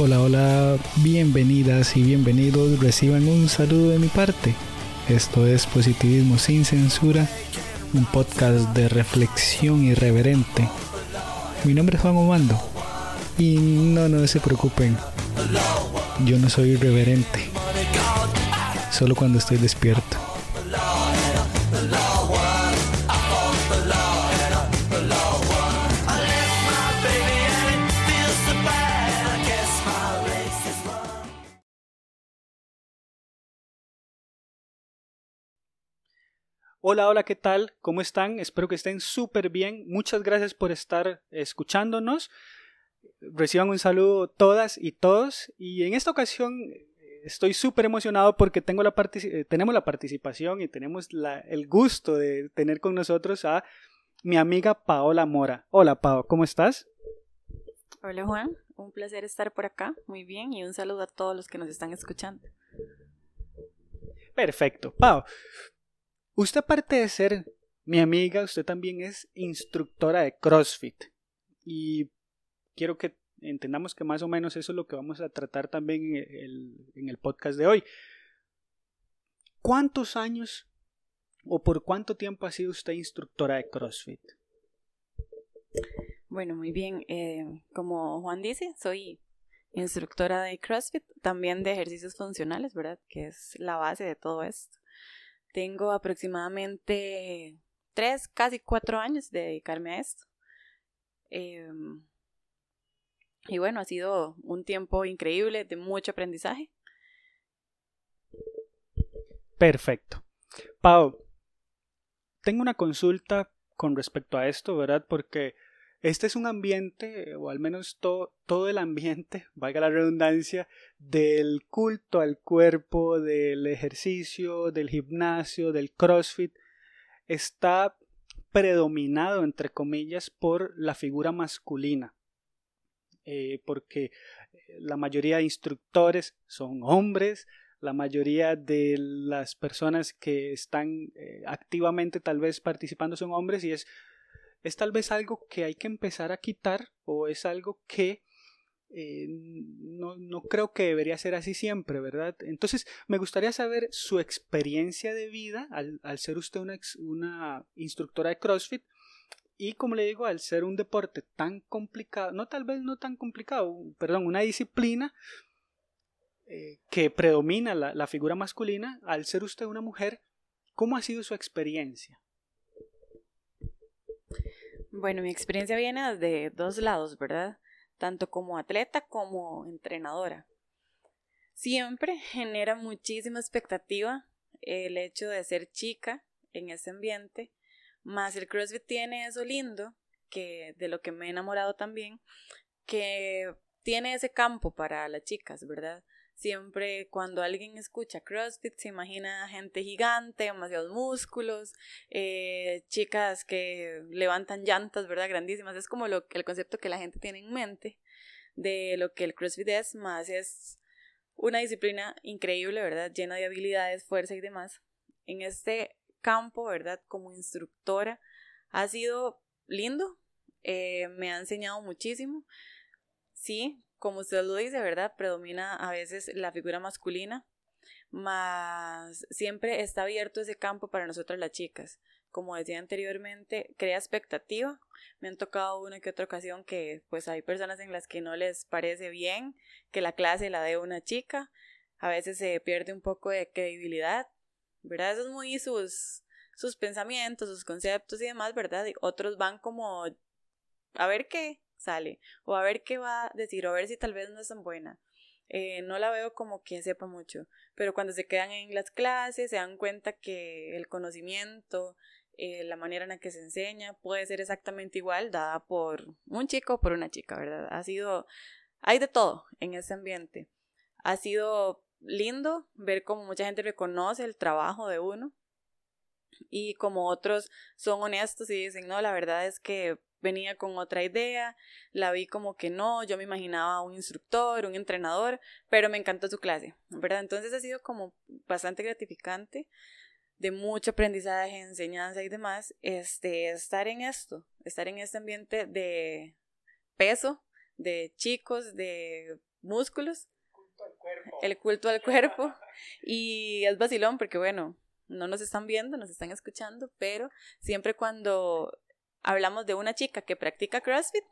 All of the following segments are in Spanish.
Hola, hola, bienvenidas y bienvenidos. Reciban un saludo de mi parte. Esto es Positivismo sin Censura, un podcast de reflexión irreverente. Mi nombre es Juan Omando y no, no se preocupen, yo no soy irreverente, solo cuando estoy despierto. Hola, hola, ¿qué tal? ¿Cómo están? Espero que estén súper bien. Muchas gracias por estar escuchándonos. Reciban un saludo todas y todos. Y en esta ocasión eh, estoy súper emocionado porque tengo la eh, tenemos la participación y tenemos el gusto de tener con nosotros a mi amiga Paola Mora. Hola, Pao, ¿cómo estás? Hola, Juan. Un placer estar por acá. Muy bien. Y un saludo a todos los que nos están escuchando. Perfecto. Pao, Usted aparte de ser mi amiga, usted también es instructora de CrossFit. Y quiero que entendamos que más o menos eso es lo que vamos a tratar también en el, podcast de hoy. ¿Cuántos años o por cuánto tiempo ha sido usted instructora de CrossFit? Bueno, muy bien. Eh, como Juan dice, soy instructora de CrossFit, también de ejercicios funcionales, ¿verdad? Que es la base de todo esto. Tengo aproximadamente tres, casi cuatro años de dedicarme a esto. Em, y bueno, ha sido un tiempo increíble de mucho aprendizaje. Perfecto. Pau, tengo una consulta con respecto a esto, ¿verdad? Porque este es un ambiente, o al menos todo el ambiente, valga la redundancia, del culto al cuerpo, del ejercicio, del gimnasio, del CrossFit, está predominado, entre comillas, por la figura masculina. Eh, porque la mayoría de instructores son hombres, la mayoría de las personas que están eh, activamente tal vez participando son hombres y es es tal vez algo que hay que empezar a quitar o es algo que eh, no, no, creo que debería ser así siempre, ¿verdad? Entonces, me gustaría saber su experiencia de vida al, ser usted una, una, instructora de CrossFit y, como le digo, al ser un deporte tan complicado, no tal vez no tan complicado, perdón, una disciplina eh, que predomina la, la figura masculina, al ser usted una mujer, ¿cómo ha sido su experiencia? Bueno, mi experiencia viene de dos lados, ¿verdad? Tanto como atleta como entrenadora. Siempre genera muchísima expectativa el hecho de ser chica en ese ambiente, más el CrossFit tiene eso lindo, que de lo que me he enamorado también, que tiene ese campo para las chicas, ¿verdad? Siempre cuando alguien escucha CrossFit se imagina gente gigante, demasiados músculos, eh, chicas que levantan llantas, ¿verdad? Grandísimas. Es como lo, el concepto que la gente tiene en mente de lo que el CrossFit es, más es una disciplina increíble, ¿verdad? Llena de habilidades, fuerza y demás. En este campo, ¿verdad? Como instructora, ha sido lindo, eh, me ha enseñado muchísimo. Sí, como usted lo dice, ¿verdad? Predomina a veces la figura masculina, más siempre está abierto ese campo para nosotras las chicas. Como decía anteriormente, crea expectativa. Me han tocado una que otra ocasión que pues hay personas en las que no les parece bien que la clase la dé una chica. A veces se pierde un poco de credibilidad, ¿verdad? Eso es muy sus, sus pensamientos, sus conceptos y demás, ¿verdad? Y otros van como a ver qué, sale, o a ver qué va a decir, o a ver si tal vez no es tan buena. Eh, no la veo como quien sepa mucho, pero cuando se quedan en las clases se dan cuenta que el conocimiento, eh, la manera en la que se enseña puede ser exactamente igual dada por un chico o por una chica, ¿verdad? Ha sido, hay de todo en ese ambiente. Ha sido lindo ver cómo mucha gente reconoce el trabajo de uno y como otros son honestos y dicen, no, la verdad es que venía con otra idea, la vi como que no, yo me imaginaba un instructor, un entrenador, pero me encantó su clase, ¿verdad? Entonces ha sido como bastante gratificante, de mucho aprendizaje, enseñanza y demás, este, estar en esto, estar en este ambiente de peso, de chicos, de músculos, el culto al cuerpo. Y es vacilón porque, bueno, no nos están viendo, nos están escuchando, pero siempre cuando hablamos de una chica que practica CrossFit,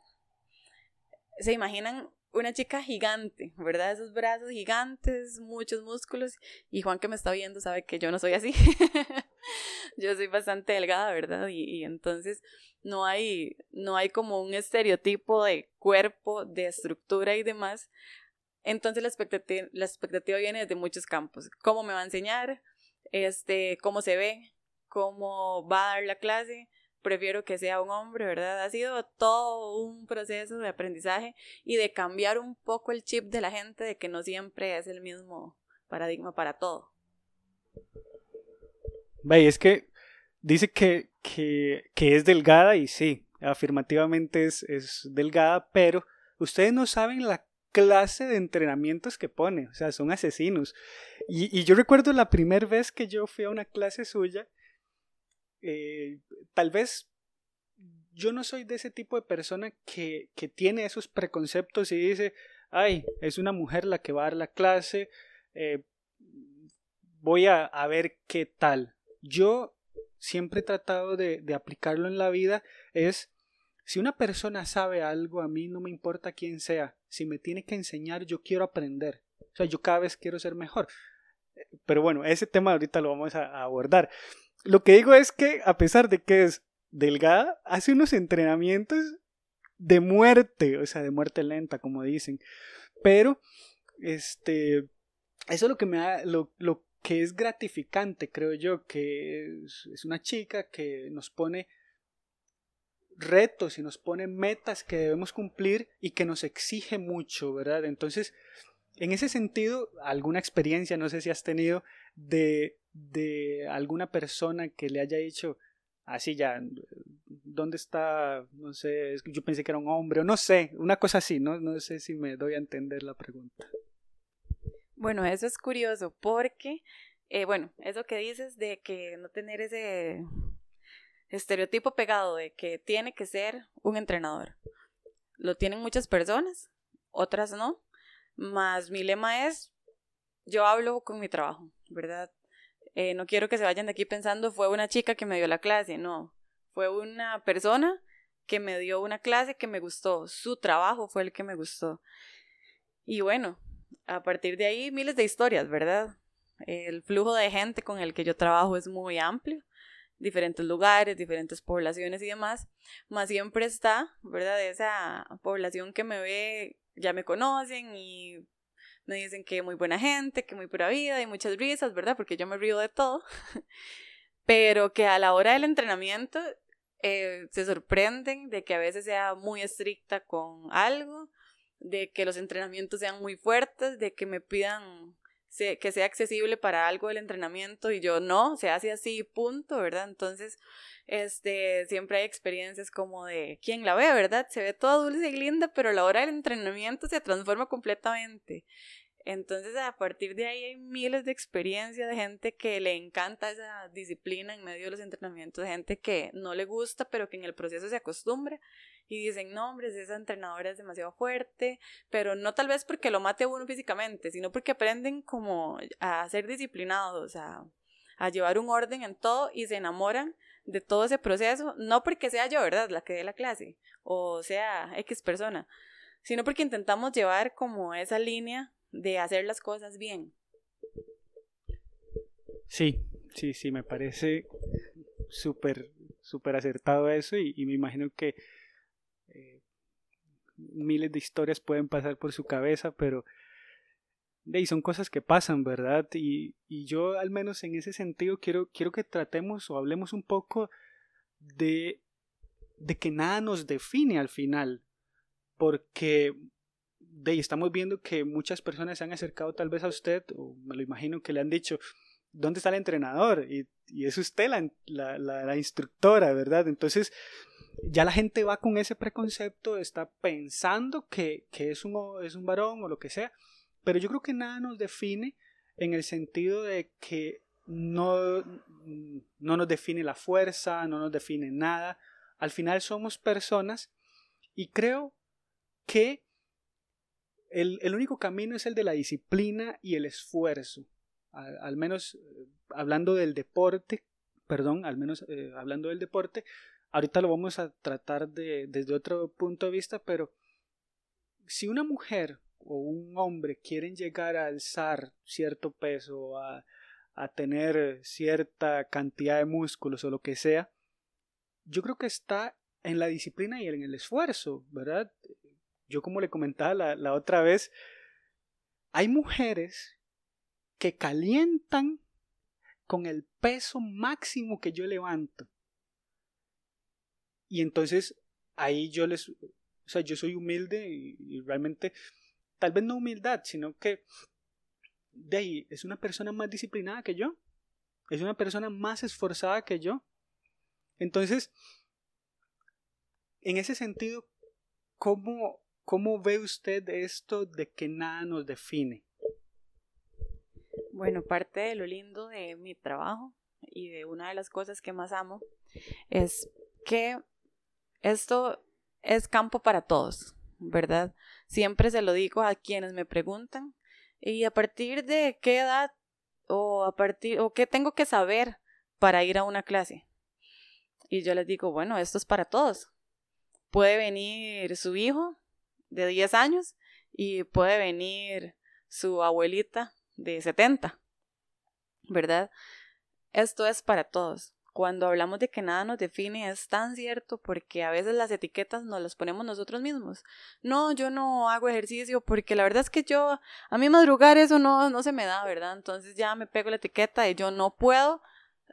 se imaginan una chica gigante, ¿verdad? Esos brazos gigantes, muchos músculos. Y Juan que me está viendo sabe que yo no soy así. yo soy bastante delgada, ¿verdad? Y, entonces no hay, no hay como un estereotipo de cuerpo, de estructura y demás. Entonces la expectativa, la expectativa viene desde muchos campos. ¿Cómo me va a enseñar? Este, ¿Cómo se ve? ¿Cómo va a dar la clase? Prefiero que sea un hombre, ¿verdad? Ha sido todo un proceso de aprendizaje y de cambiar un poco el chip de la gente de que no siempre es el mismo paradigma para todo. Ve, es que dice que, que, es delgada y sí, afirmativamente es, es delgada, pero ustedes no saben la clase de entrenamientos que pone, o sea, son asesinos. Y, y yo recuerdo la primera vez que yo fui a una clase suya, eh, tal vez yo no soy de ese tipo de persona que, que, tiene esos preconceptos y dice, ay, es una mujer la que va a dar la clase, eh, voy a, a, ver qué tal. Yo siempre he tratado de, de aplicarlo en la vida, es, si una persona sabe algo, a mí no me importa quién sea, si me tiene que enseñar, yo quiero aprender. O sea, yo cada vez quiero ser mejor. Pero bueno, ese tema ahorita lo vamos a abordar. Lo que digo es que, a pesar de que es delgada, hace unos entrenamientos de muerte, o sea, de muerte lenta, como dicen. Pero, este, eso es lo que me da, lo, lo que es gratificante, creo yo, que es, es, una chica que nos pone retos y nos pone metas que debemos cumplir y que nos exige mucho, ¿verdad? Entonces, en ese sentido, alguna experiencia, no sé si has tenido, de de alguna persona que le haya dicho así ya, ¿dónde está? No sé, yo pensé que era un hombre, o no sé, una cosa así, no, no sé si me doy a entender la pregunta. Bueno, eso es curioso porque, eh, bueno, eso que dices de que no tener ese estereotipo pegado de que tiene que ser un entrenador. Lo tienen muchas personas, otras no, más mi lema es, yo hablo con mi trabajo, ¿verdad? Eh, no quiero que se vayan de aquí pensando fue una chica que me dio la clase, no, fue una persona que me dio una clase que me gustó, su trabajo fue el que me gustó. Y bueno, a partir de ahí miles de historias, ¿verdad? El flujo de gente con el que yo trabajo es muy amplio, diferentes lugares, diferentes poblaciones y demás, más siempre está, ¿verdad? Esa población que me ve, ya me conocen y me dicen que muy buena gente, que muy pura vida y muchas risas, ¿verdad? Porque yo me río de todo. Pero que a la hora del entrenamiento eh, se sorprenden de que a veces sea muy estricta con algo, de que los entrenamientos sean muy fuertes, de que me pidan que sea accesible para algo el entrenamiento y yo no, se hace así, punto, ¿verdad? Entonces, este, siempre hay experiencias como de quién la ve, ¿verdad? Se ve toda dulce y linda, pero a la hora del entrenamiento se transforma completamente. Entonces, a partir de ahí hay miles de experiencias de gente que le encanta esa disciplina en medio de los entrenamientos, de gente que no le gusta, pero que en el proceso se acostumbra y dicen, no, hombre, esa entrenadora es demasiado fuerte, pero no tal vez porque lo mate uno físicamente, sino porque aprenden como a ser disciplinados, a, a llevar un orden en todo y se enamoran de todo ese proceso, no porque sea yo, ¿verdad?, la que dé la clase, o sea X persona, sino porque intentamos llevar como esa línea de hacer las cosas bien. Sí, sí, sí, me parece súper, súper acertado eso y, me imagino que eh, miles de historias pueden pasar por su cabeza, pero de son cosas que pasan, ¿verdad? Y, y, yo al menos en ese sentido quiero, quiero que tratemos o hablemos un poco de, de que nada nos define al final, porque de estamos viendo que muchas personas se han acercado tal vez a usted, o me lo imagino que le han dicho, ¿dónde está el entrenador? Y, y es usted la, la, la, instructora, ¿verdad? Entonces, ya la gente va con ese preconcepto, está pensando que, que es, un, es un varón o lo que sea, pero yo creo que nada nos define en el sentido de que no, no nos define la fuerza, no nos define nada. Al final somos personas y creo que el, el, único camino es el de la disciplina y el esfuerzo. Al, menos eh, hablando del deporte, perdón, al menos eh, hablando del deporte, ahorita lo vamos a tratar de, desde otro punto de vista, pero si una mujer o un hombre quieren llegar a alzar cierto peso, a, a tener cierta cantidad de músculos o lo que sea, yo creo que está en la disciplina y en el esfuerzo, ¿verdad? Yo como le comentaba la, la otra vez, hay mujeres que calientan con el peso máximo que yo levanto. Y entonces ahí yo les, o sea, yo soy humilde y, realmente, tal vez no humildad, sino que de es una persona más disciplinada que yo, es una persona más esforzada que yo. Entonces, en ese sentido, ¿cómo, cómo ve usted esto de que nada nos define? Bueno, parte de lo lindo de mi trabajo y de una de las cosas que más amo es que esto es campo para todos, ¿verdad? Siempre se lo digo a quienes me preguntan y a partir de qué edad o a partir o qué tengo que saber para ir a una clase. Y yo les digo, bueno, esto es para todos. Puede venir su hijo de 10 años y puede venir su abuelita de 70, ¿verdad? Esto es para todos. Cuando hablamos de que nada nos define es tan cierto porque a veces las etiquetas nos las ponemos nosotros mismos. No, yo no hago ejercicio porque la verdad es que yo, a mí madrugar eso no, no se me da, ¿verdad? Entonces ya me pego la etiqueta y yo no puedo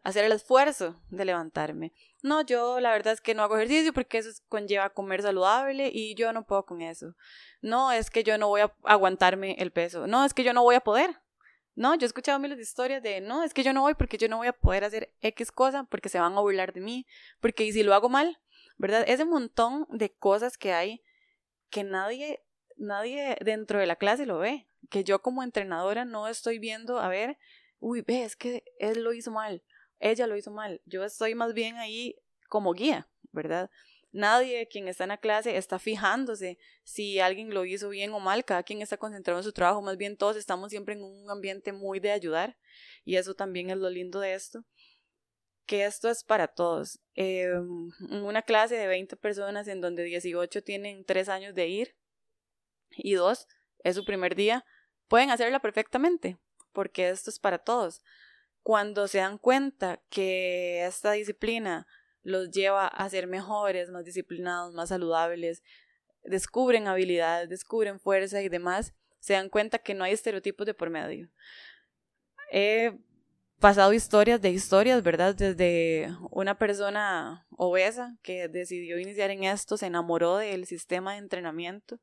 hacer el esfuerzo de levantarme. No, yo la verdad es que no hago ejercicio porque eso conlleva comer saludable y yo no puedo con eso. No, es que yo no voy a aguantarme el peso. No, es que yo no voy a poder. No, yo he escuchado miles de historias de, no, es que yo no voy porque yo no voy a poder hacer X cosa porque se van a burlar de mí, porque y si lo hago mal, ¿verdad? Ese montón de cosas que hay que nadie, nadie dentro de la clase lo ve, que yo como entrenadora no estoy viendo, a ver, uy, ve, es que él lo hizo mal, ella lo hizo mal, yo estoy más bien ahí como guía, ¿verdad? Nadie quien está en la clase está fijándose si alguien lo hizo bien o mal, cada quien está concentrado en su trabajo, más bien todos estamos siempre en un ambiente muy de ayudar y eso también es lo lindo de esto, que esto es para todos. Eh, una clase de 20 personas en donde 18 tienen 3 años de ir y 2 es su primer día, pueden hacerla perfectamente, porque esto es para todos. Cuando se dan cuenta que esta disciplina los lleva a ser mejores, más disciplinados, más saludables, descubren habilidades, descubren fuerza y demás, se dan cuenta que no hay estereotipos de por medio. He pasado historias de historias, ¿verdad? Desde una persona obesa que decidió iniciar en esto, se enamoró del sistema de entrenamiento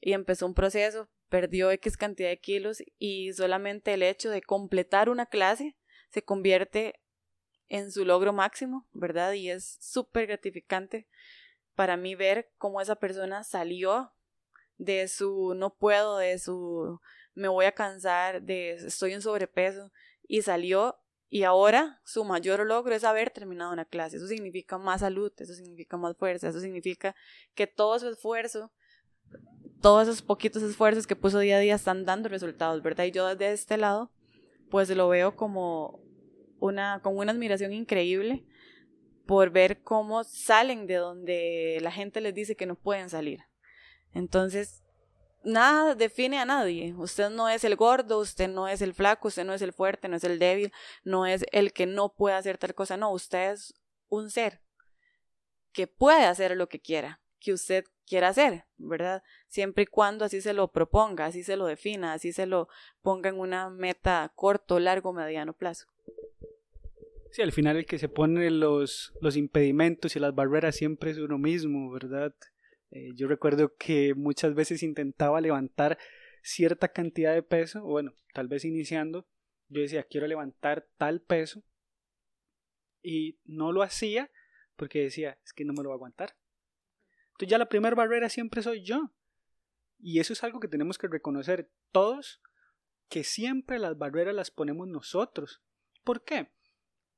y empezó un proceso, perdió X cantidad de kilos y solamente el hecho de completar una clase se convierte en su logro máximo, ¿verdad? Y es súper gratificante para mí ver cómo esa persona salió de su no puedo, de su me voy a cansar, de estoy en sobrepeso y salió y ahora su mayor logro es haber terminado una clase. Eso significa más salud, eso significa más fuerza, eso significa que todo su esfuerzo, todos esos poquitos esfuerzos que puso día a día están dando resultados, ¿verdad? Y yo desde este lado, pues lo veo como una, con una admiración increíble por ver cómo salen de donde la gente les dice que no pueden salir. Entonces, nada define a nadie. Usted no es el gordo, usted no es el flaco, usted no es el fuerte, no es el débil, no es el que no puede hacer tal cosa. No, usted es un ser que puede hacer lo que quiera, que usted quiera hacer, ¿verdad? Siempre y cuando así se lo proponga, así se lo defina, así se lo ponga en una meta corto, largo, mediano plazo. Sí, al final el que se pone los, los impedimentos y las barreras siempre es uno mismo, ¿verdad? Eh, yo recuerdo que muchas veces intentaba levantar cierta cantidad de peso, bueno, tal vez iniciando, yo decía, quiero levantar tal peso y no lo hacía porque decía, es que no me lo voy a aguantar. Entonces ya la primera barrera siempre soy yo. Y eso es algo que tenemos que reconocer todos, que siempre las barreras las ponemos nosotros. ¿Por qué?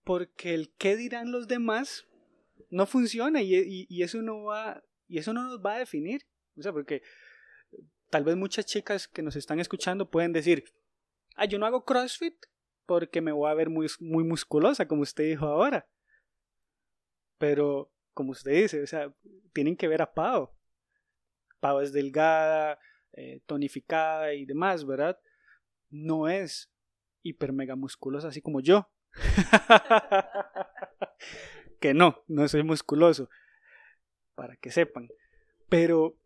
porque el qué dirán los demás no funciona y, eso no va y eso no nos va a definir o sea porque tal vez muchas chicas que nos están escuchando pueden decir, ah, yo no hago CrossFit porque me voy a ver muy, muy musculosa, como usted dijo ahora. Pero, como usted dice, o sea, tienen que ver a Pau. Pau es delgada, eh, tonificada y demás, ¿verdad? No es hiper mega musculosa así como yo. que no, no soy musculoso. Para que sepan. Pero,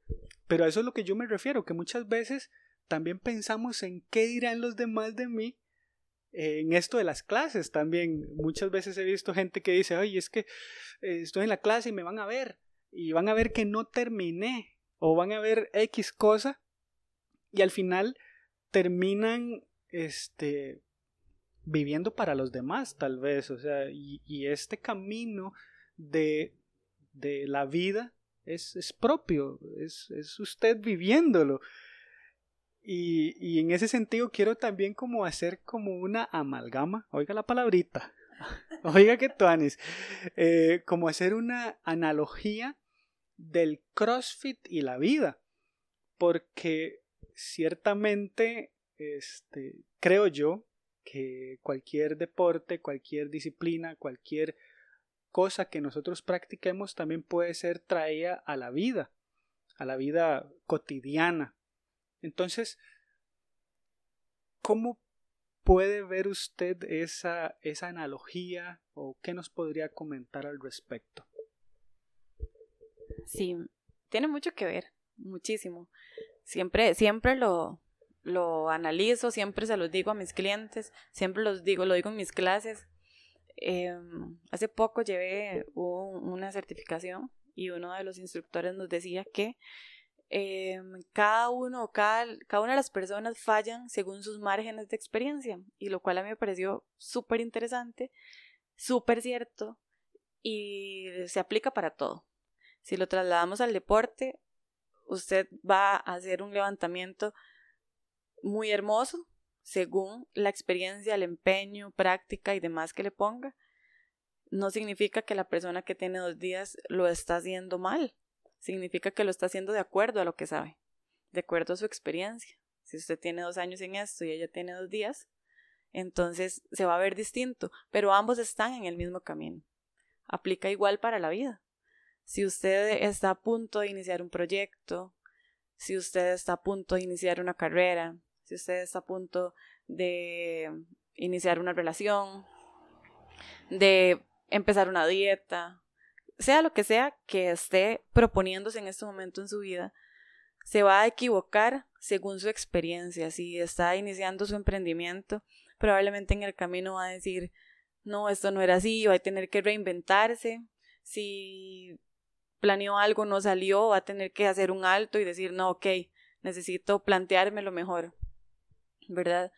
pero a eso es lo que yo me refiero, que muchas veces también pensamos en qué dirán los demás de mí en esto de las clases también. Muchas veces he visto gente que dice, oye, es que eh, estoy en la clase y me van a ver, y van a ver que no terminé, o van a ver X cosa, y al final terminan este viviendo para los demás tal vez o sea y, este camino de, de la vida es, es propio es, es, usted viviéndolo y, y, en ese sentido quiero también como hacer como una amalgama oiga la palabrita oiga que tuanis eh, como hacer una analogía del CrossFit y la vida porque ciertamente este, creo yo que cualquier deporte, cualquier disciplina, cualquier cosa que nosotros practiquemos también puede ser traída a la vida, a la vida cotidiana. Entonces, ¿cómo puede ver usted esa, esa analogía o qué nos podría comentar al respecto? Sí, tiene mucho que ver, muchísimo. Siempre, siempre lo, lo analizo, siempre se los digo a mis clientes, siempre los digo, lo digo en mis clases. Em, hace poco llevé una certificación y uno de los instructores nos decía que em, cada uno, cada, cada una de las personas fallan según sus márgenes de experiencia, y lo cual a mí me pareció súper interesante, súper cierto, y se aplica para todo. Si lo trasladamos al deporte, usted va a hacer un levantamiento muy hermoso, según la experiencia, el empeño, práctica y demás que le ponga, no significa que la persona que tiene dos días lo está haciendo mal. Significa que lo está haciendo de acuerdo a lo que sabe, de acuerdo a su experiencia. Si usted tiene dos años en esto y ella tiene dos días, entonces se va a ver distinto, pero ambos están en el mismo camino. Aplica igual para la vida. Si usted está a punto de iniciar un proyecto, si usted está a punto de iniciar una carrera, si usted está a punto de iniciar una relación, de empezar una dieta, sea lo que sea que esté proponiéndose en este momento en su vida, se va a equivocar según su experiencia. Si está iniciando su emprendimiento, probablemente en el camino va a decir, no, esto no era así, va a tener que reinventarse. Si planeó algo, no salió, va a tener que hacer un alto y decir, no, ok, necesito plantearme lo mejor. ¿verdad?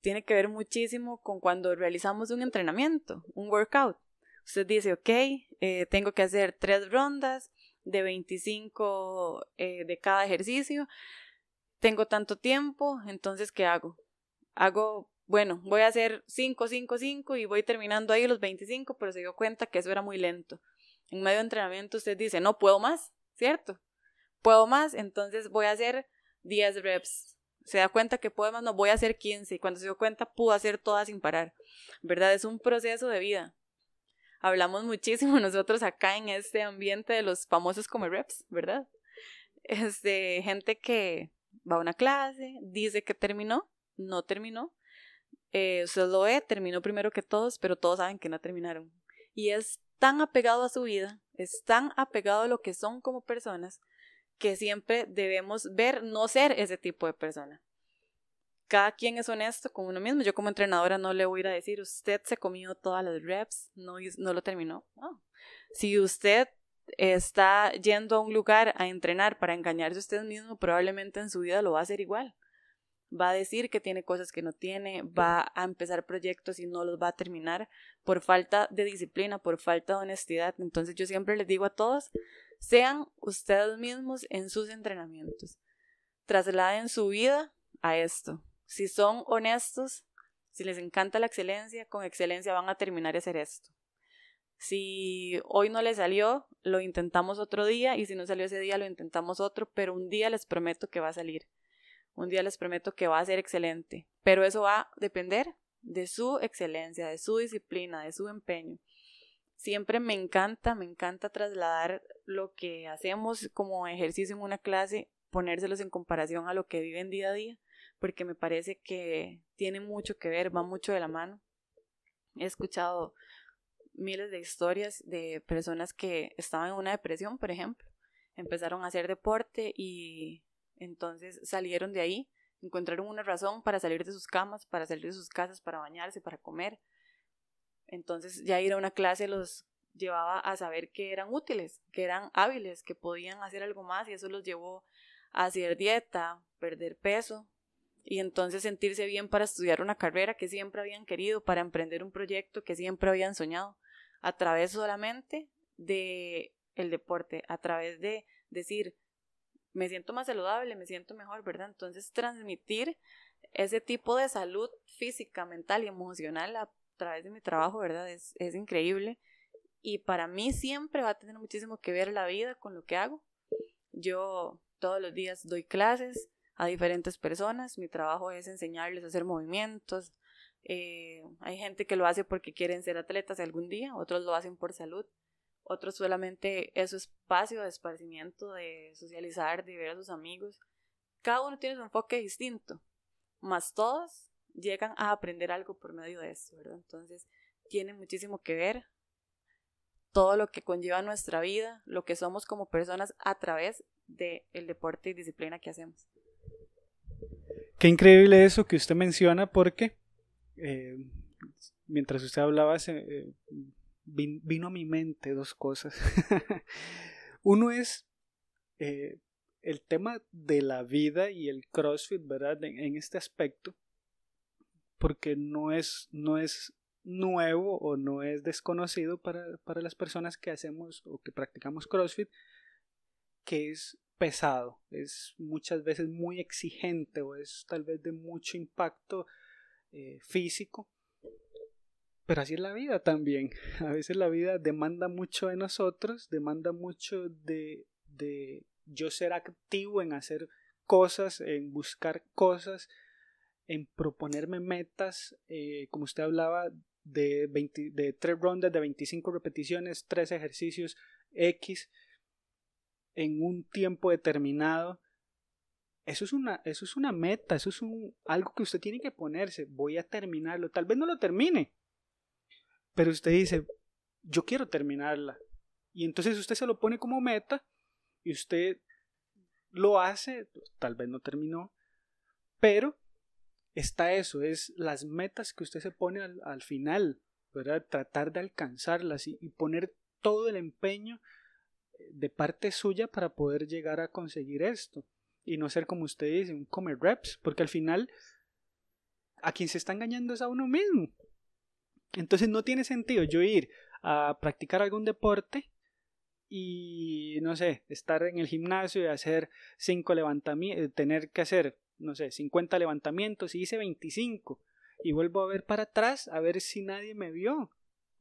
Tiene que ver muchísimo con cuando realizamos un entrenamiento, un workout. Usted dice, ok, eh, tengo que hacer tres rondas de 25 eh, de cada ejercicio, tengo tanto tiempo, entonces, ¿qué hago? Hago, bueno, voy a hacer 5, 5, 5 y voy terminando ahí los 25, pero se dio cuenta que eso era muy lento. En medio de entrenamiento usted dice, no puedo más, ¿cierto? Puedo más, entonces voy a hacer 10 reps se da cuenta que puedo más, no voy a hacer 15 y cuando se dio cuenta pudo hacer todas sin parar, ¿verdad? Es un proceso de vida. Hablamos muchísimo nosotros acá en este ambiente de los famosos como reps, ¿verdad? Es de gente que va a una clase, dice que terminó, no terminó, eh, usted lo ve, terminó primero que todos, pero todos saben que no terminaron. Y es tan apegado a su vida, es tan apegado a lo que son como personas, que siempre debemos ver no ser ese tipo de persona. Cada quien es honesto con uno mismo. Yo como entrenadora no le voy a ir a decir, usted se comió todas las reps, no, no lo terminó. Si usted está yendo a un lugar a entrenar para engañarse a usted mismo, probablemente en su vida lo va a hacer igual. Va a decir que tiene cosas que no tiene, va a empezar proyectos y no los va a terminar por falta de disciplina, por falta de honestidad. Entonces yo siempre les digo a todos, sean ustedes mismos en sus entrenamientos. Trasladen su vida a esto. Si son honestos, si les encanta la excelencia, con excelencia van a terminar de hacer esto. Si hoy no le salió, lo intentamos otro día y si no salió ese día, lo intentamos otro, pero un día les prometo que va a salir. Un día les prometo que va a ser excelente, pero eso va a depender de su excelencia, de su disciplina, de su empeño. Siempre me encanta, me encanta trasladar lo que hacemos como ejercicio en una clase, ponérselos en comparación a lo que viven día a día, porque me parece que tiene mucho que ver, va mucho de la mano. He escuchado miles de historias de personas que estaban en una depresión, por ejemplo, empezaron a hacer deporte y entonces salieron de ahí, encontraron una razón para salir de sus camas, para salir de sus casas, para bañarse, para comer. Entonces ya ir a una clase los llevaba a saber que eran útiles, que eran hábiles, que podían hacer algo más y eso los llevó a hacer dieta, perder peso y entonces sentirse bien para estudiar una carrera que siempre habían querido, para emprender un proyecto que siempre habían soñado, a través solamente de el deporte, a través de decir, me siento más saludable, me siento mejor, ¿verdad? Entonces transmitir ese tipo de salud física, mental y emocional a través de mi trabajo, ¿verdad? Es, es increíble. Y para mí siempre va a tener muchísimo que ver la vida con lo que hago. Yo todos los días doy clases a diferentes personas. Mi trabajo es enseñarles a hacer movimientos. Eh, hay gente que lo hace porque quieren ser atletas algún día, otros lo hacen por salud otros solamente es su espacio de esparcimiento, de socializar, de ver a sus amigos. Cada uno tiene su enfoque distinto, más todos llegan a aprender algo por medio de esto, ¿verdad? Entonces, tiene muchísimo que ver todo lo que conlleva nuestra vida, lo que somos como personas a través del deporte y disciplina que hacemos. Qué increíble eso que usted menciona porque eh, mientras usted hablaba se, eh, vino a mi mente dos cosas. Uno es eh, el tema de la vida y el CrossFit, ¿verdad? En, este aspecto, porque no es, no es nuevo o no es desconocido para, para las personas que hacemos o que practicamos CrossFit, que es pesado, es muchas veces muy exigente o es tal vez de mucho impacto eh, físico pero así es la vida también. A veces la vida demanda mucho de nosotros, demanda mucho de, de yo ser activo en hacer cosas, en buscar cosas, en proponerme metas, eh, como usted hablaba, de, de tres rondas de 25 repeticiones, tres ejercicios X en un tiempo determinado. Eso es una, eso es una meta, eso es un, algo que usted tiene que ponerse. Voy a terminarlo. Tal vez no lo termine, pero usted dice, yo quiero terminarla. Y entonces usted se lo pone como meta y usted lo hace, tal vez no terminó, pero está eso, es las metas que usted se pone al, final, ¿verdad? Tratar de alcanzarlas y, poner todo el empeño de parte suya para poder llegar a conseguir esto y no ser como usted dice, un comer reps, porque al final a quien se está engañando es a uno mismo. Entonces no tiene sentido yo ir a practicar algún deporte y no sé, estar en el gimnasio y hacer cinco levantamientos, eh, tener que hacer, no sé, 50 levantamientos y hice 25 y vuelvo a ver para atrás a ver si nadie me vio.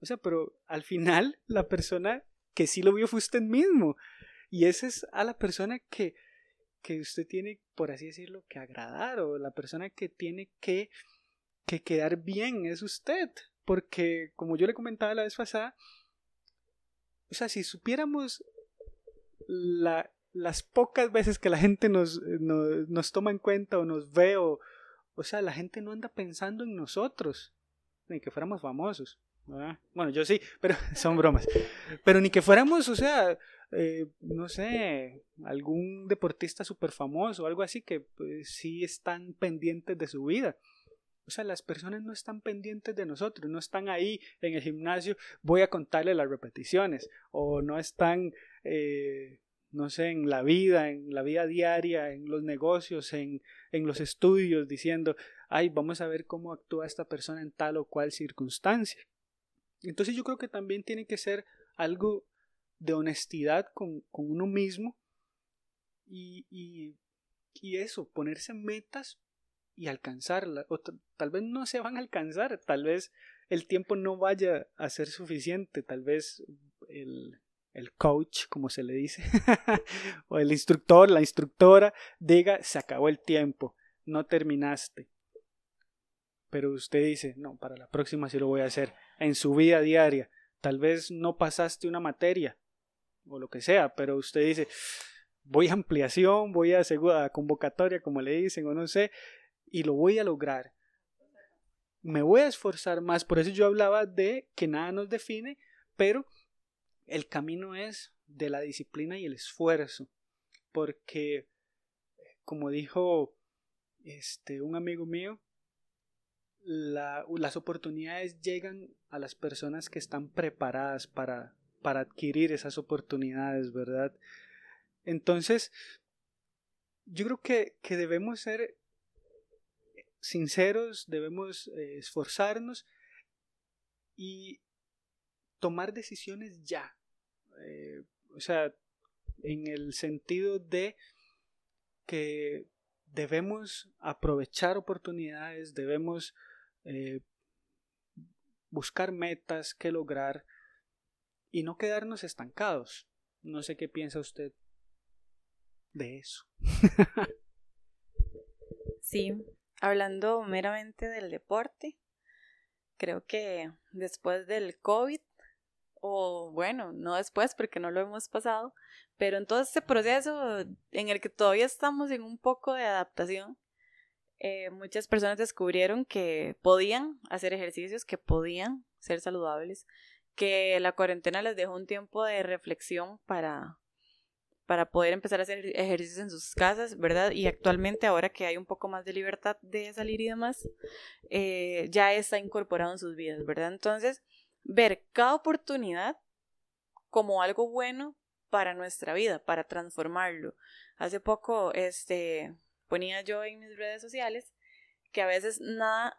O sea, pero al final la persona que sí lo vio fue usted mismo. Y esa es a la persona que, que usted tiene, por así decirlo, que agradar o la persona que tiene que, que quedar bien es usted porque como yo le comentaba la vez pasada, o sea, si supiéramos las pocas veces que la gente nos, nos, toma en cuenta o nos ve, o, o sea, la gente no anda pensando en nosotros, ni que fuéramos famosos. Bueno, yo sí, pero son bromas. Pero ni que fuéramos, o sea, eh, no sé, algún deportista súper famoso o algo así que pues, sí están pendientes de su vida. O sea, las personas no están pendientes de nosotros, no están ahí en el gimnasio, voy a contarle las repeticiones, o no están, eh, no sé, en la vida, en la vida diaria, en los negocios, en, en los estudios, diciendo, ay, vamos a ver cómo actúa esta persona en tal o cual circunstancia. Entonces yo creo que también tiene que ser algo de honestidad con, con uno mismo y, y, eso, ponerse metas y alcanzarla. O tal vez no se van a alcanzar, tal vez el tiempo no vaya a ser suficiente, tal vez el, el coach, como se le dice, o el instructor, la instructora, diga, se acabó el tiempo, no terminaste. Pero usted dice, no, para la próxima sí lo voy a hacer. En su vida diaria, tal vez no pasaste una materia, o lo que sea, pero usted dice, voy a ampliación, voy a, segunda convocatoria, como le dicen, o no sé, y lo voy a lograr. Me voy a esforzar más, por eso yo hablaba de que nada nos define, pero el camino es de la disciplina y el esfuerzo, porque como dijo este un amigo mío, las oportunidades llegan a las personas que están preparadas para, para adquirir esas oportunidades, ¿verdad? Entonces, yo creo que, que debemos ser sinceros, debemos eh, esforzarnos y tomar decisiones ya. Eh, o sea, en el sentido de que debemos aprovechar oportunidades, debemos eh, buscar metas que lograr y no quedarnos estancados. No sé qué piensa usted de eso. sí, hablando meramente del deporte, creo que después del COVID o bueno, no después porque no lo hemos pasado, pero en todo este proceso en el que todavía estamos en un poco de adaptación, eh, muchas personas descubrieron que podían hacer ejercicios, que podían ser saludables, que la cuarentena les dejó un tiempo de reflexión para, para poder empezar a hacer ejercicios en sus casas, ¿verdad? Y actualmente, ahora que hay un poco más de libertad de salir y demás, eh, ya está incorporado en sus vidas, ¿verdad? Entonces, ver cada oportunidad como algo bueno para nuestra vida, para transformarlo. Hace poco, este, ponía yo en mis redes sociales que a veces nada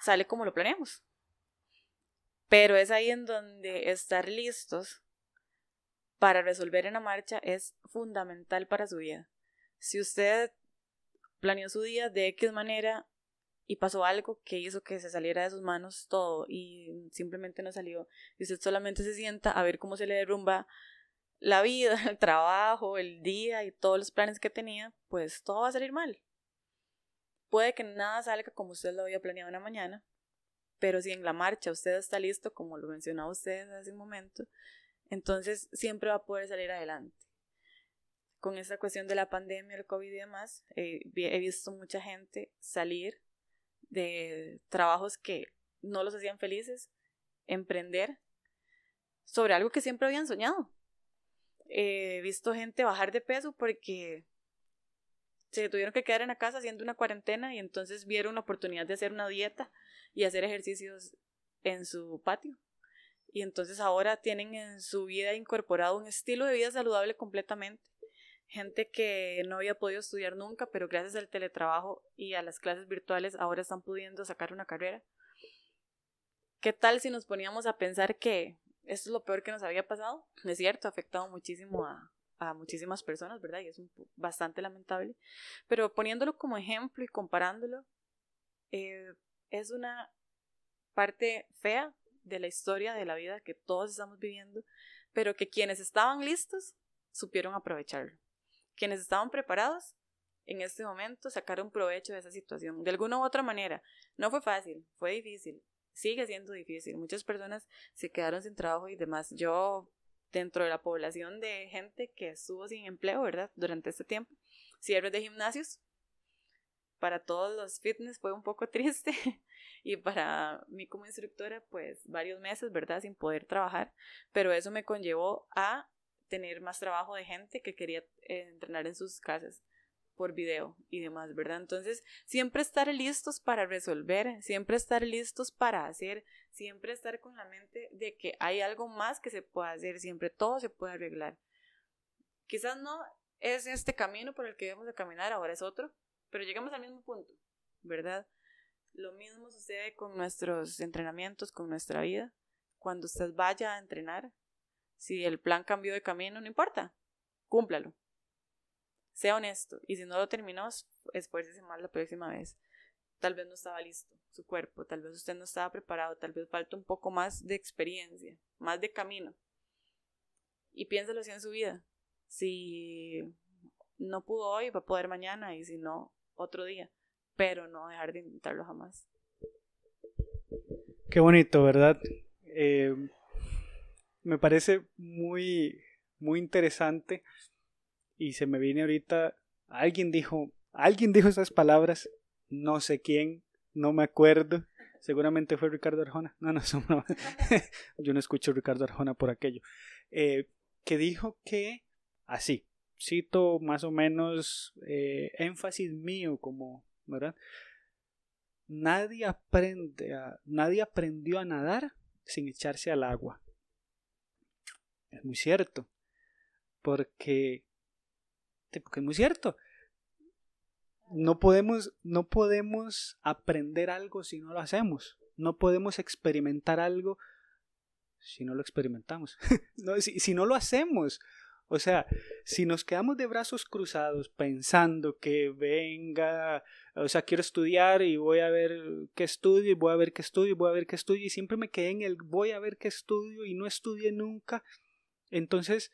sale como lo planeamos. Pero es ahí en donde estar listos para resolver en la marcha es fundamental para su vida. Si usted planeó su día de X manera y pasó algo que hizo que se saliera de sus manos todo y simplemente no salió y usted solamente se sienta a ver cómo se le derrumba la vida, el trabajo, el día y todos los planes que tenía, pues todo va a salir mal. Puede que nada salga como usted lo había planeado en la mañana, pero si en la marcha usted está listo, como lo mencionaba usted hace un momento, entonces siempre va a poder salir adelante. Con esta cuestión de la pandemia, el COVID y demás, eh, he visto mucha gente salir de trabajos que no los hacían felices, emprender sobre algo que siempre habían soñado. He visto gente bajar de peso porque se tuvieron que quedar en la casa haciendo una cuarentena y entonces vieron la oportunidad de hacer una dieta y hacer ejercicios en su patio. Y entonces ahora tienen en su vida incorporado un estilo de vida saludable completamente gente que no había podido estudiar nunca, pero gracias al teletrabajo y a las clases virtuales ahora están pudiendo sacar una carrera. ¿Qué tal si nos poníamos a pensar que esto es lo peor que nos había pasado? Es cierto, ha afectado muchísimo a, muchísimas personas, ¿verdad? Y es bastante lamentable. Pero poniéndolo como ejemplo y comparándolo, eh, es una parte fea de la historia de la vida que todos estamos viviendo, pero que quienes estaban listos supieron aprovecharlo quienes estaban preparados en este momento sacaron provecho de esa situación de alguna u otra manera. No fue fácil, fue difícil, sigue siendo difícil. Muchas personas se quedaron sin trabajo y demás. Yo, dentro de la población de gente que estuvo sin empleo, ¿verdad? Durante este tiempo, cierres de gimnasios. Para todos los fitness fue un poco triste y para mí como instructora pues varios meses, ¿verdad? Sin poder trabajar, pero eso me conllevó a tener más trabajo de gente que quería eh, entrenar en sus casas por video y demás, ¿verdad? Entonces, siempre estar listos para resolver, siempre estar listos para hacer, siempre estar con la mente de que hay algo más que se puede hacer, siempre todo se puede arreglar. Quizás no es este camino por el que debemos de caminar, ahora es otro, pero llegamos al mismo punto, ¿verdad? Lo mismo sucede con nuestros entrenamientos, con nuestra vida. Cuando usted vaya a entrenar, si el plan cambió de camino, no importa, cúmplalo. Sea honesto y si no lo terminó, esfuércese más la próxima vez. tal vez no estaba listo su cuerpo, tal vez usted no estaba preparado, tal vez falta un poco más de experiencia, más de camino. Y piénselo así en su vida. Si no pudo hoy, va a poder mañana y si no, otro día. Pero no dejar de intentarlo jamás. Qué bonito, ¿verdad? Eh, me parece muy, muy interesante y se me viene ahorita, alguien dijo, alguien dijo esas palabras, no sé quién, no me acuerdo, seguramente fue Ricardo Arjona, no, no, no yo no escucho Ricardo Arjona por aquello, eh, que dijo que, así, cito más o menos eh, énfasis mío como, ¿verdad? Nadie aprende a, nadie aprendió a nadar sin echarse al agua. Es muy cierto. Porque, porque es muy cierto. No podemos, no podemos aprender algo si no lo hacemos. No podemos experimentar algo si no lo experimentamos. no, si, si no lo hacemos. O sea, si nos quedamos de brazos cruzados pensando que venga, o sea, quiero estudiar y voy a ver qué estudio y voy a ver qué estudio y voy a ver qué estudio y siempre me quedé en el voy a ver qué estudio y no estudié nunca, entonces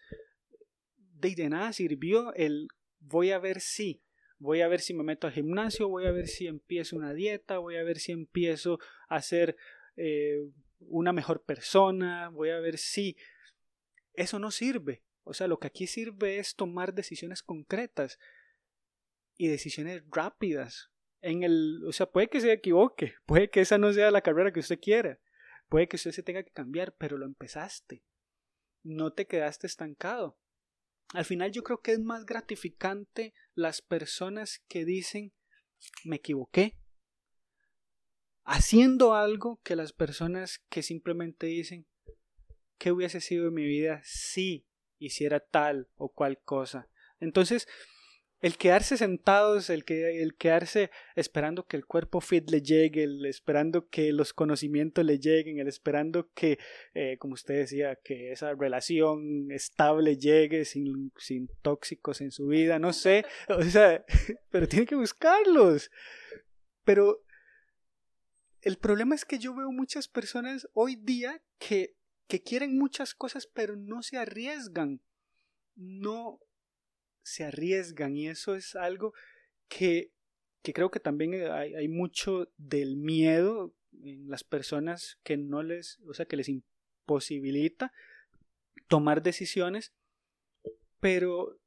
de, nada sirvió el voy a ver si, voy a ver si me meto al gimnasio, voy a ver si empiezo una dieta, voy a ver si empiezo a ser eh, una mejor persona, voy a ver si eso no sirve o sea, lo que aquí sirve es tomar decisiones concretas y decisiones rápidas. En el, o sea, puede que se equivoque, puede que esa no sea la carrera que usted quiera, puede que usted se tenga que cambiar, pero lo empezaste. No te quedaste estancado. Al final yo creo que es más gratificante las personas que dicen me equivoqué haciendo algo que las personas que simplemente dicen ¿qué hubiese sido en mi vida si hiciera tal o cual cosa. Entonces, el quedarse sentados, el, que, el quedarse esperando que el cuerpo fit le llegue, el esperando que los conocimientos le lleguen, el esperando que, eh, como usted decía, que esa relación estable llegue sin, sin tóxicos en su vida, no sé, o sea, pero tiene que buscarlos. Pero el problema es que yo veo muchas personas hoy día que que quieren muchas cosas pero no se arriesgan. No se arriesgan y eso es algo que, que creo que también hay, hay, mucho del miedo en las personas que no les, o sea, que les imposibilita tomar decisiones, pero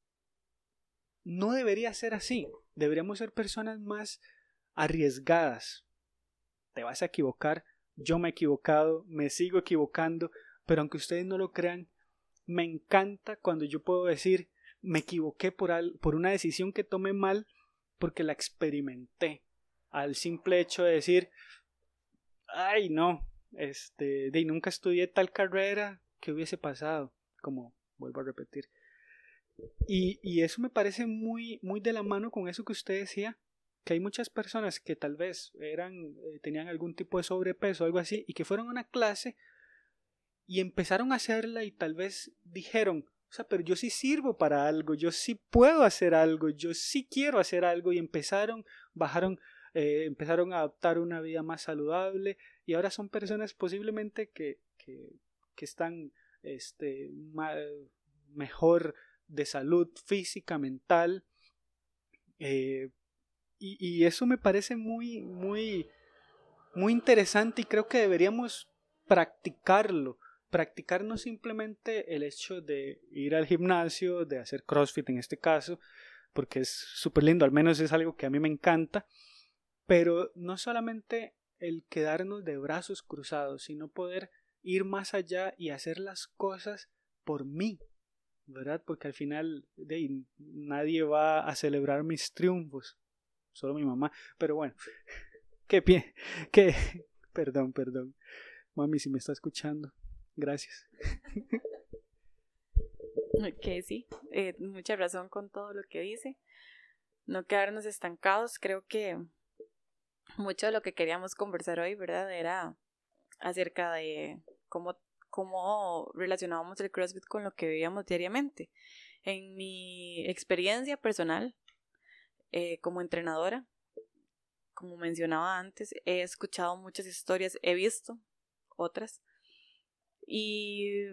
no debería ser así. Deberíamos ser personas más arriesgadas. Te vas a equivocar, yo me he equivocado, me sigo equivocando, pero aunque ustedes no lo crean, me encanta cuando yo puedo decir me equivoqué por, por una decisión que tomé mal porque la experimenté. Al simple hecho de decir, ay no, este, de nunca estudié tal carrera que hubiese pasado, como vuelvo a repetir. Y, y eso me parece muy, muy de la mano con eso que usted decía, que hay muchas personas que tal vez eran, eh, tenían algún tipo de sobrepeso o algo así, y que fueron a una clase y empezaron a hacerla y tal vez dijeron, o sea, pero yo sí sirvo para algo, yo sí puedo hacer algo, yo sí quiero hacer algo y empezaron, bajaron, eh, empezaron a adoptar una vida más saludable y ahora son personas posiblemente que, que, que están este, mejor de salud física, mental. Eh, y, y, eso me parece muy, muy, muy interesante y creo que deberíamos practicarlo practicar no simplemente el hecho de ir al gimnasio, de hacer CrossFit en este caso, porque es súper lindo, al menos es algo que a mí me encanta, pero no solamente el quedarnos de brazos cruzados, sino poder ir más allá y hacer las cosas por mí, ¿verdad? Porque al final nadie va a celebrar mis triunfos, solo mi mamá, pero bueno, qué pie, qué, perdón, perdón, mami si me está escuchando, Gracias. Que sí, eh, mucha razón con todo lo que dice. No quedarnos estancados. Creo que mucho de lo que queríamos conversar hoy, ¿verdad? Era acerca de cómo, cómo relacionábamos el CrossFit con lo que vivíamos diariamente. En mi experiencia personal eh, como entrenadora, como mencionaba antes, he escuchado muchas historias, he visto otras. Y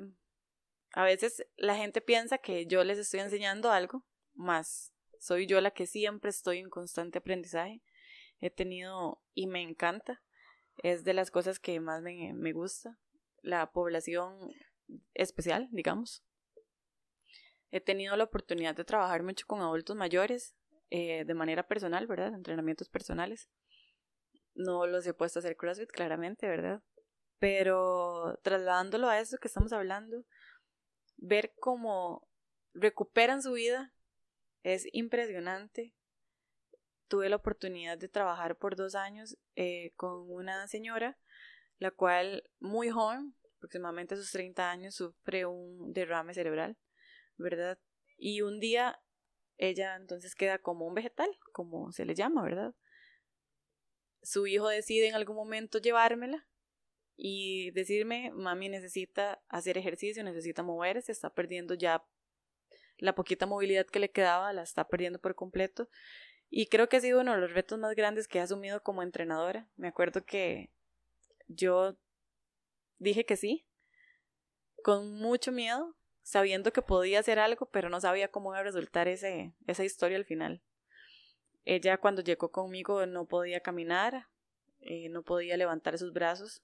a veces la gente piensa que yo les estoy enseñando algo, más soy yo la que siempre estoy en constante aprendizaje. He tenido y me encanta. Es de las cosas que más me, me gusta. La población especial, digamos. He tenido la oportunidad de trabajar mucho con adultos mayores, eh, de manera personal, ¿verdad? Entrenamientos personales. No los he puesto a hacer CrossFit, claramente, ¿verdad? Pero trasladándolo a eso que estamos hablando, ver cómo recuperan su vida es impresionante. Tuve la oportunidad de trabajar por dos años eh, con una señora, la cual muy joven, aproximadamente a sus 30 años, sufre un derrame cerebral, ¿verdad? Y un día ella entonces queda como un vegetal, como se le llama, ¿verdad? Su hijo decide en algún momento llevármela y decirme, mami necesita hacer ejercicio, necesita moverse, está perdiendo ya la poquita movilidad que le quedaba, la está perdiendo por completo. Y creo que ha sido uno de los retos más grandes que he asumido como entrenadora. Me acuerdo que yo dije que sí, con mucho miedo, sabiendo que podía hacer algo, pero no sabía cómo iba a resultar ese, esa historia al final. Ella cuando llegó conmigo no podía caminar, eh, no podía levantar sus brazos,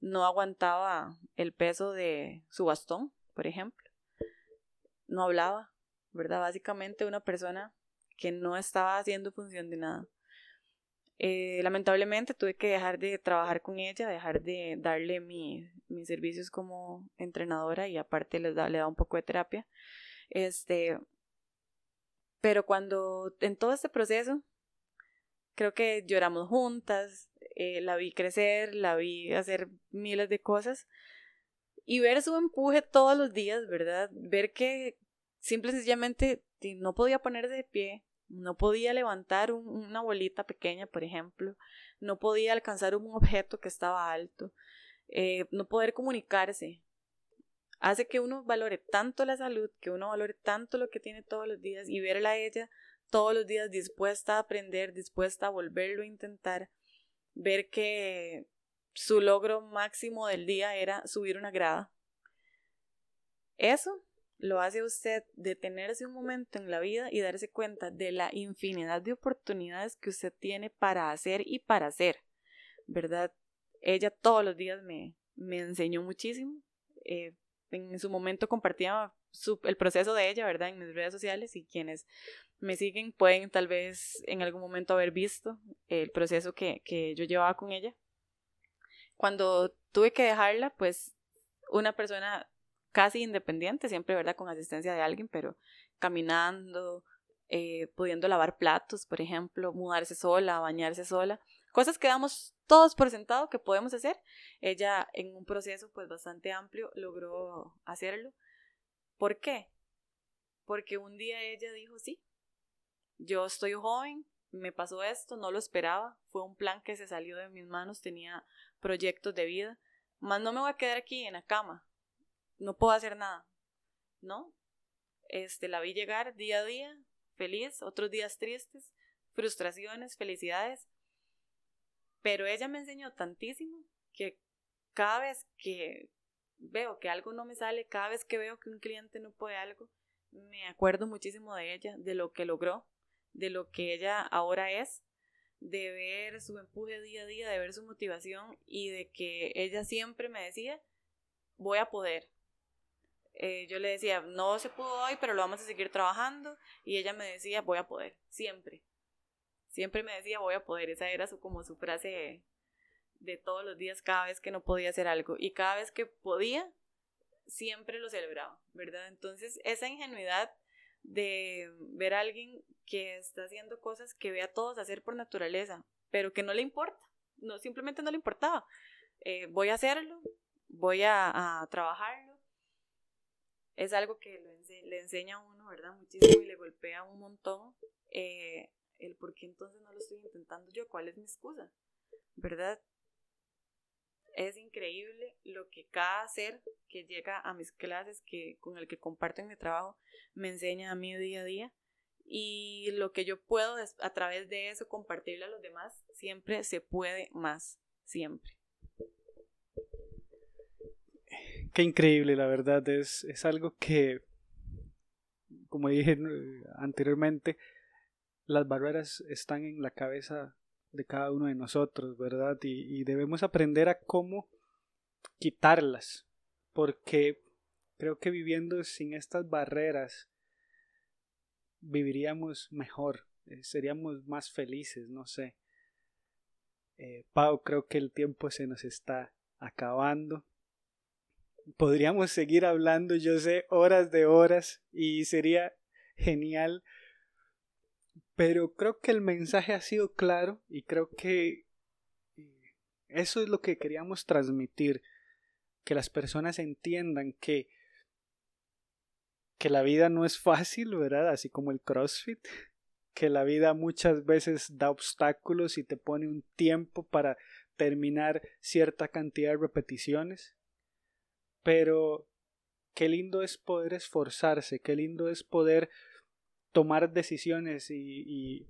no aguantaba el peso de su bastón, por ejemplo. No hablaba, ¿verdad? Básicamente una persona que no estaba haciendo función de nada. Eh, lamentablemente tuve que dejar de trabajar con ella, dejar de darle mi, mis servicios como entrenadora y aparte da, le da un poco de terapia. Este, pero cuando en todo este proceso, creo que lloramos juntas, eh, la vi crecer, la vi hacer miles de cosas y ver su empuje todos los días, ¿verdad? Ver que simple y sencillamente no podía ponerse de pie, no podía levantar una bolita pequeña, por ejemplo, no podía alcanzar un objeto que estaba alto, eh, no poder comunicarse. Hace que uno valore tanto la salud, que uno valore tanto lo que tiene todos los días y verla a ella todos los días dispuesta a aprender, dispuesta a volverlo a intentar, ver que su logro máximo del día era subir una grada. Eso lo hace usted detenerse un momento en la vida y darse cuenta de la infinidad de oportunidades que usted tiene para hacer y para hacer, ¿verdad? Ella todos los días me, me enseñó muchísimo. Eh, en su momento compartía el proceso de ella, ¿verdad? En mis redes sociales y quienes me siguen pueden tal vez en algún momento haber visto el proceso que, que yo llevaba con ella. Cuando tuve que dejarla, pues una persona casi independiente, siempre, ¿verdad? Con asistencia de alguien, pero caminando, eh, pudiendo lavar platos, por ejemplo, mudarse sola, bañarse sola, cosas que damos todos por sentado que podemos hacer. Ella en un proceso pues bastante amplio logró hacerlo. ¿Por qué? Porque un día ella dijo, sí, yo estoy joven, me pasó esto, no lo esperaba, fue un plan que se salió de mis manos, tenía proyectos de vida, más no me voy a quedar aquí en la cama, no puedo hacer nada, ¿no? Este, la vi llegar día a día, feliz, otros días tristes, frustraciones, felicidades, pero ella me enseñó tantísimo que cada vez que veo que algo no me sale, cada vez que veo que un cliente no puede algo, me acuerdo muchísimo de ella, de lo que logró, de lo que ella ahora es, de ver su empuje día a día, de ver su motivación y de que ella siempre me decía, voy a poder. Eh, yo le decía, no se pudo hoy, pero lo vamos a seguir trabajando. Y ella me decía, voy a poder, siempre. Siempre me decía, voy a poder. Esa era su, como su frase de, todos los días, cada vez que no podía hacer algo. Y cada vez que podía, siempre lo celebraba, ¿verdad? Entonces, esa ingenuidad de ver a alguien que está haciendo cosas que ve a todos hacer por naturaleza, pero que no le importa, no, simplemente no le importaba. Eh, voy a hacerlo, voy a, a trabajarlo, es algo que le enseña a uno, ¿verdad? Muchísimo y le golpea un montón eh, el por qué entonces no lo estoy intentando yo, cuál es mi excusa, ¿verdad? Es increíble lo que cada ser que llega a mis clases, que, con el que comparto mi trabajo, me enseña a mí día a día y lo que yo puedo a través de eso compartirle a los demás, siempre se puede más, siempre. Qué increíble, la verdad, es, es algo que, como dije anteriormente, las barreras están en la cabeza de cada uno de nosotros, ¿verdad? Y, y debemos aprender a cómo quitarlas, porque creo que viviendo sin estas barreras viviríamos mejor, eh, seríamos más felices, no sé. Eh, Pau, creo que el tiempo se nos está acabando. Podríamos seguir hablando, yo sé, horas de horas y sería genial. Pero creo que el mensaje ha sido claro y creo que eh, eso es lo que queríamos transmitir. Que las personas entiendan que que la vida no es fácil, ¿verdad? Así como el CrossFit, que la vida muchas veces da obstáculos y te pone un tiempo para terminar cierta cantidad de repeticiones. Pero qué lindo es poder esforzarse, qué lindo es poder tomar decisiones y,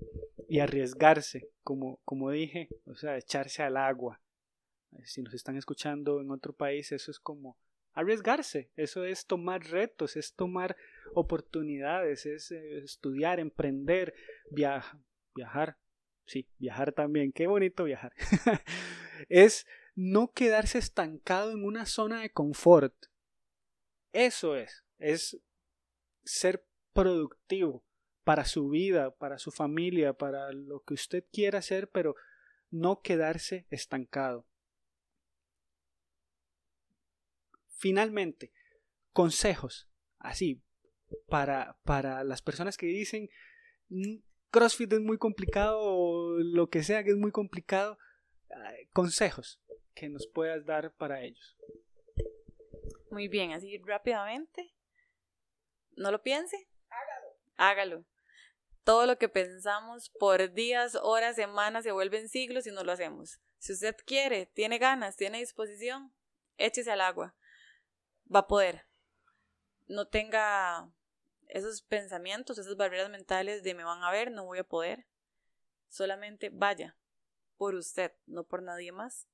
y, arriesgarse, como, como dije, o sea, echarse al agua. Si nos están escuchando en otro país, eso es como arriesgarse, eso es tomar retos, es tomar oportunidades, es eh, estudiar, emprender, viajar, viajar, sí, viajar también, qué bonito viajar. es no quedarse estancado en una zona de confort. Eso es, es ser productivo para su vida, para su familia, para lo que usted quiera hacer, pero no quedarse estancado. Finalmente, consejos, así, para, para las personas que dicen mm, CrossFit es muy complicado o lo que sea que es muy complicado, consejos que nos puedas dar para ellos. Muy bien, así rápidamente. No lo piense. Hágalo. Hágalo. Todo lo que pensamos por días, horas, semanas se vuelven siglos y no lo hacemos. Si usted quiere, tiene ganas, tiene disposición, échese al agua va a poder. No tenga esos pensamientos, esas barreras mentales de me van a ver, no voy a poder. Solamente vaya por usted, no por nadie más.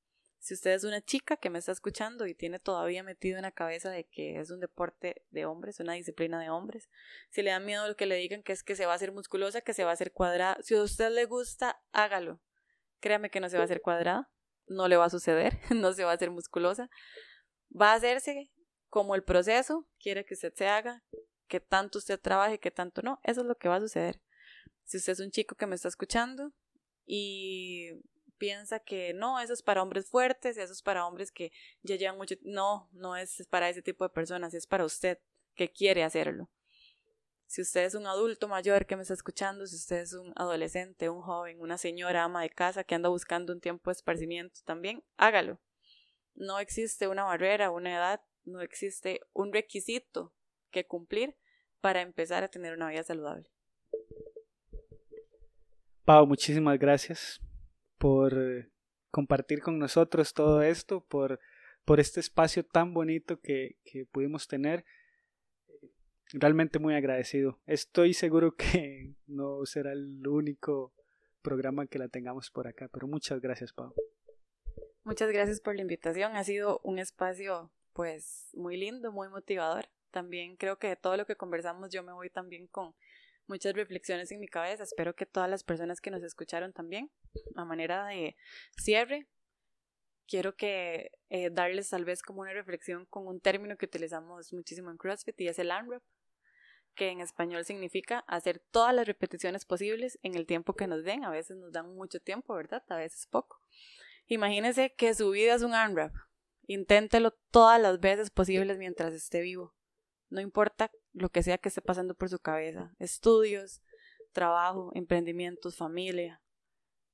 Si usted es una chica que me está escuchando y tiene todavía metido en la cabeza de que es un deporte de hombres, una disciplina de hombres, si le da miedo lo que le digan que es que se va a hacer musculosa, que se va a hacer cuadrada, si a usted le gusta, hágalo. Créame que no se va a hacer cuadrada, no le va a suceder, no se va a hacer musculosa. Va a hacerse como el proceso quiere que usted se haga, que tanto usted trabaje, que tanto no, eso es lo que va a suceder. Si usted es un chico que me está escuchando y piensa que no, eso es para hombres fuertes, eso es para hombres que ya llevan mucho, no, no es para ese tipo de personas, es para usted que quiere hacerlo. Si usted es un adulto mayor que me está escuchando, si usted es un adolescente, un joven, una señora ama de casa que anda buscando un tiempo de esparcimiento también, hágalo. No existe una barrera, una edad no existe un requisito que cumplir para empezar a tener una vida saludable. Pau, muchísimas gracias por eh, compartir con nosotros todo esto, por, por este espacio tan bonito que, que pudimos tener. Realmente muy agradecido. Estoy seguro que no será el único programa que la tengamos por acá, pero muchas gracias, Pau. Muchas gracias por la invitación. Ha sido un espacio pues muy lindo, muy motivador. También creo que de todo lo que conversamos yo me voy también con muchas reflexiones en mi cabeza. Espero que todas las personas que nos escucharon también, a manera de cierre, quiero que eh, darles tal vez como una reflexión con un término que utilizamos muchísimo en CrossFit y es el ANRAP, que en español significa hacer todas las repeticiones posibles en el tiempo que nos den. A veces nos dan mucho tiempo, ¿verdad? A veces poco. Imagínense que su vida es un ANRAP Inténtelo todas las veces posibles mientras esté vivo. No importa lo que sea que esté pasando por su cabeza. Estudios, trabajo, emprendimientos, familia.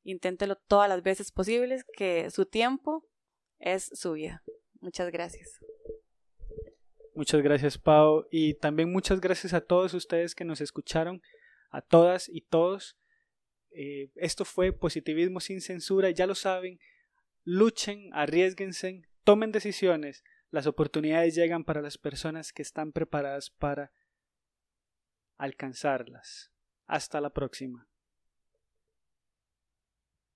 Inténtelo todas las veces posibles que su tiempo es su vida. Muchas gracias. Muchas gracias, Pau. Y también muchas gracias a todos ustedes que nos escucharon, a todas y todos. Eh, esto fue Positivismo sin Censura, ya lo saben. Luchen, arriesguense, tomen decisiones, las oportunidades llegan para las personas que están preparadas para alcanzarlas. Hasta la próxima.